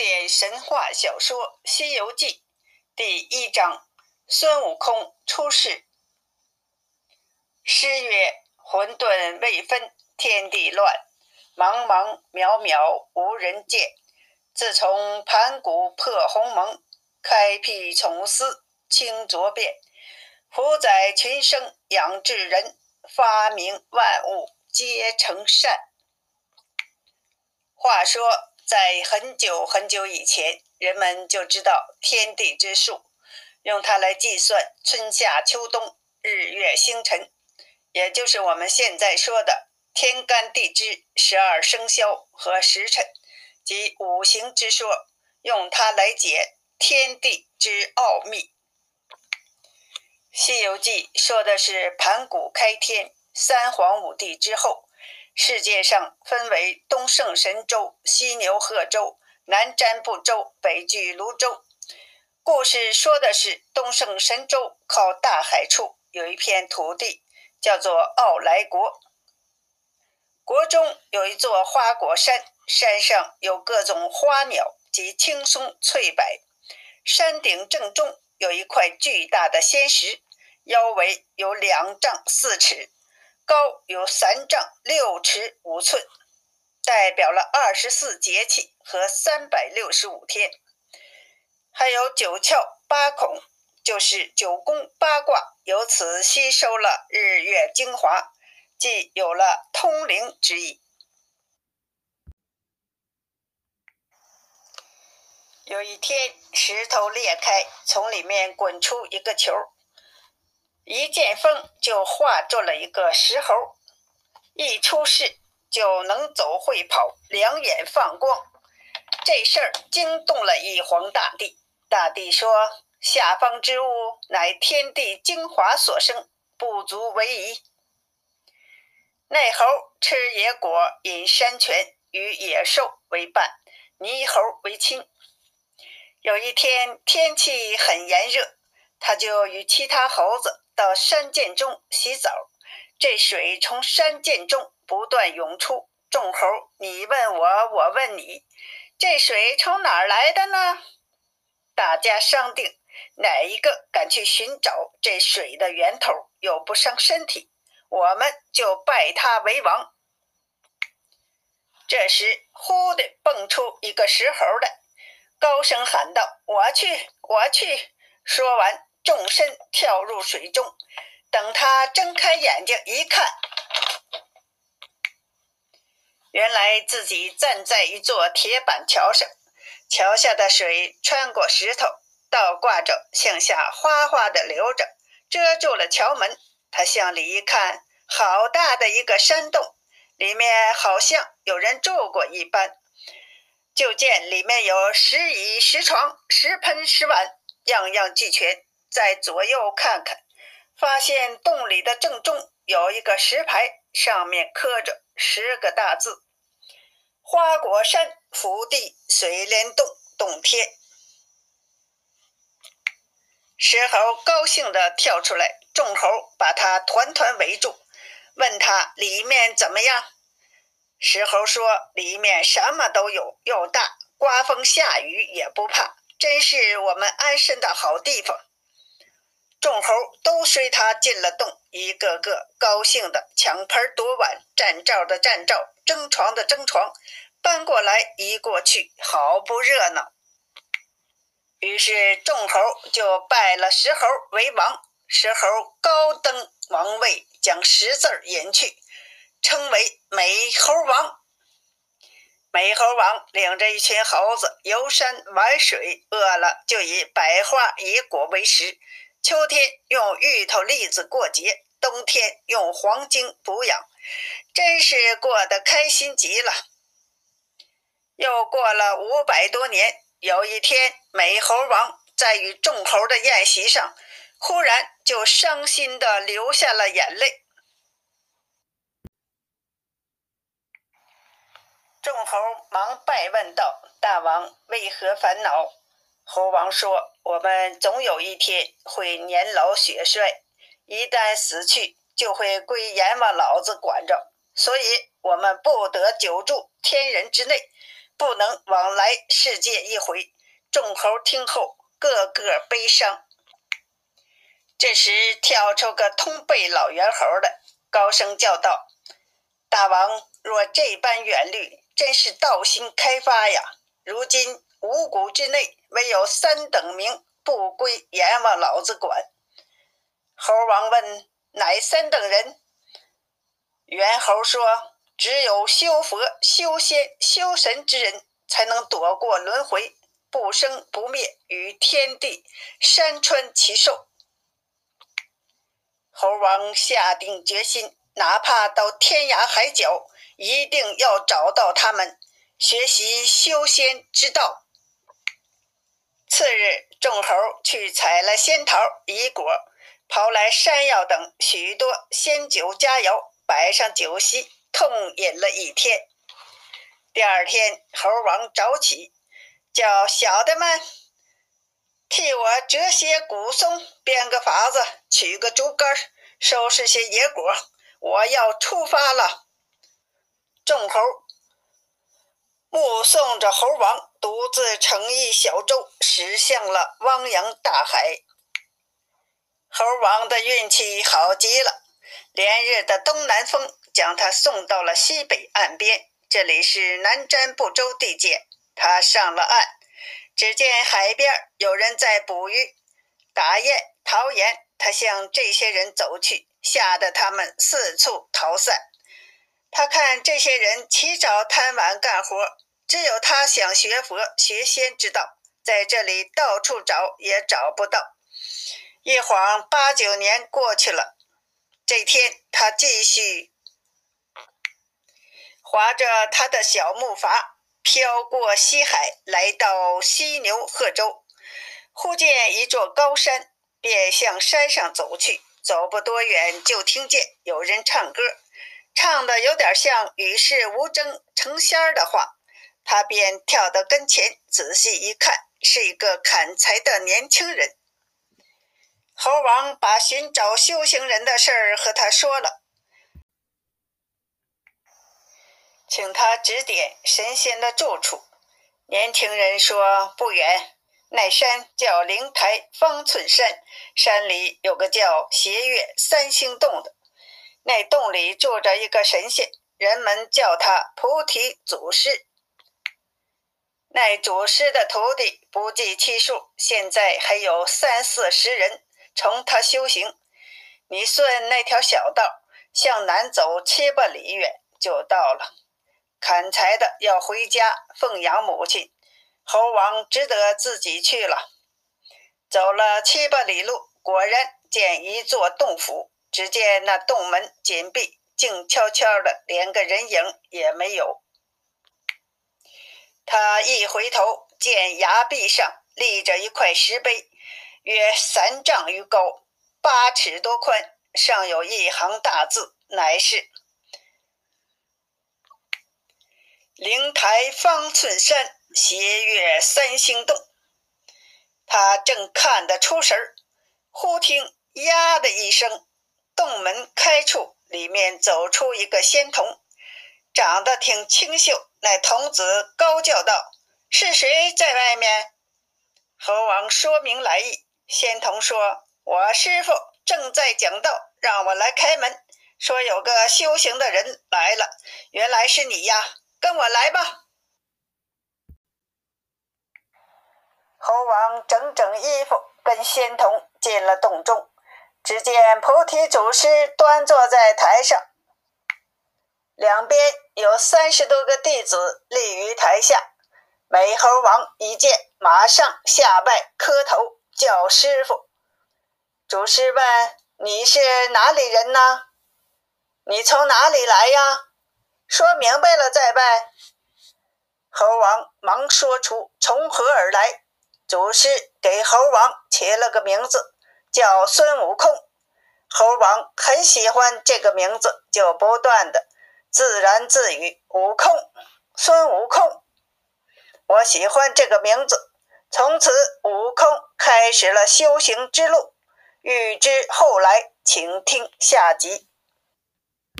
典神话小说《西游记》第一章：孙悟空出世。诗曰：“混沌未分天地乱，茫茫渺渺无人见。自从盘古破鸿蒙，开辟从司清浊变。福载群生养智人，发明万物皆成善。”话说。在很久很久以前，人们就知道天地之数，用它来计算春夏秋冬、日月星辰，也就是我们现在说的天干地支、十二生肖和时辰及五行之说，用它来解天地之奥秘。《西游记》说的是盘古开天，三皇五帝之后。世界上分为东胜神州、西牛贺州、南瞻部洲、北俱泸州。故事说的是东胜神州靠大海处有一片土地，叫做傲来国。国中有一座花果山，山上有各种花鸟及青松翠柏。山顶正中有一块巨大的仙石，腰围有两丈四尺。高有三丈六尺五寸，代表了二十四节气和三百六十五天，还有九窍八孔，就是九宫八卦，由此吸收了日月精华，即有了通灵之意。有一天，石头裂开，从里面滚出一个球。一见风就化作了一个石猴，一出世就能走会跑，两眼放光。这事儿惊动了玉皇大帝。大帝说：“下方之物乃天地精华所生，不足为疑。”那猴吃野果，饮山泉，与野兽为伴，猕猴为亲。有一天天气很炎热，他就与其他猴子。到山涧中洗澡，这水从山涧中不断涌出。众猴，你问我，我问你，这水从哪儿来的呢？大家商定，哪一个敢去寻找这水的源头，又不伤身体，我们就拜他为王。这时，忽地蹦出一个石猴来，高声喊道：“我去，我去！”说完。纵身跳入水中，等他睁开眼睛一看，原来自己站在一座铁板桥上，桥下的水穿过石头，倒挂着向下哗哗地流着，遮住了桥门。他向里一看，好大的一个山洞，里面好像有人住过一般。就见里面有十椅十床、十盆十碗，样样俱全。在左右看看，发现洞里的正中有一个石牌，上面刻着十个大字：“花果山福地水帘洞洞天。”石猴高兴地跳出来，众猴把他团团围住，问他里面怎么样。石猴说：“里面什么都有，又大，刮风下雨也不怕，真是我们安身的好地方。”众猴都随他进了洞，一个个高兴的抢盆夺碗，占灶的占灶，争床的争床，搬过来移过去，好不热闹。于是众猴就拜了石猴为王，石猴高登王位，将石字隐去，称为美猴王。美猴王领着一群猴子游山玩水，饿了就以百花野果为食。秋天用芋头、栗子过节，冬天用黄金补养，真是过得开心极了。又过了五百多年，有一天，美猴王在与众猴的宴席上，忽然就伤心的流下了眼泪。众猴忙拜问道：“大王为何烦恼？”猴王说：“我们总有一天会年老血衰，一旦死去，就会归阎王老子管着。所以，我们不得久住天人之内，不能往来世界一回。众猴听后，个个悲伤。这时，跳出个通背老猿猴来，高声叫道：“大王若这般远虑，真是道心开发呀！如今五谷之内，唯有三等名不归阎王老子管。”猴王问：“哪三等人？”猿猴说：“只有修佛、修仙、修神之人，才能躲过轮回，不生不灭，与天地山川齐寿。”猴王下定决心，哪怕到天涯海角，一定要找到他们，学习修仙之道。次日，众猴去采了仙桃、异果，刨来山药等许多仙酒佳肴，摆上酒席，痛饮了一天。第二天，猴王早起，叫小的们。替我折些古松，编个法子，取个竹竿，收拾些野果，我要出发了。众猴目送着猴王独自乘一小舟驶向了汪洋大海。猴王的运气好极了，连日的东南风将他送到了西北岸边，这里是南瞻部洲地界。他上了岸。只见海边有人在捕鱼、打雁、淘盐，他向这些人走去，吓得他们四处逃散。他看这些人起早贪晚干活，只有他想学佛学仙之道，在这里到处找也找不到。一晃八九年过去了，这天他继续划着他的小木筏。飘过西海，来到犀牛贺州，忽见一座高山，便向山上走去。走不多远，就听见有人唱歌，唱的有点像与世无争、成仙儿的话。他便跳到跟前，仔细一看，是一个砍柴的年轻人。猴王把寻找修行人的事儿和他说了。请他指点神仙的住处。年轻人说：“不远，那山叫灵台方寸山，山里有个叫斜月三星洞的，那洞里住着一个神仙，人们叫他菩提祖师。那祖师的徒弟不计其数，现在还有三四十人从他修行。你顺那条小道向南走七八里远，就到了。”砍柴的要回家奉养母亲，猴王只得自己去了。走了七八里路，果然见一座洞府。只见那洞门紧闭，静悄悄的，连个人影也没有。他一回头，见崖壁上立着一块石碑，约三丈余高，八尺多宽，上有一行大字，乃是。灵台方寸山，斜月三星洞。他正看得出神儿，忽听“呀”的一声，洞门开处，里面走出一个仙童，长得挺清秀。那童子高叫道：“是谁在外面？”猴王说明来意，仙童说：“我师傅正在讲道，让我来开门，说有个修行的人来了。原来是你呀！”跟我来吧。猴王整整衣服，跟仙童进了洞中。只见菩提祖师端坐在台上，两边有三十多个弟子立于台下。美猴王一见，马上下拜磕头，叫师傅。祖师问：“你是哪里人呢？你从哪里来呀？”说明白了再拜。猴王忙说出从何而来。祖师给猴王起了个名字，叫孙悟空。猴王很喜欢这个名字，就不断的自然自语：“悟空，孙悟空，我喜欢这个名字。”从此，悟空开始了修行之路。欲知后来，请听下集。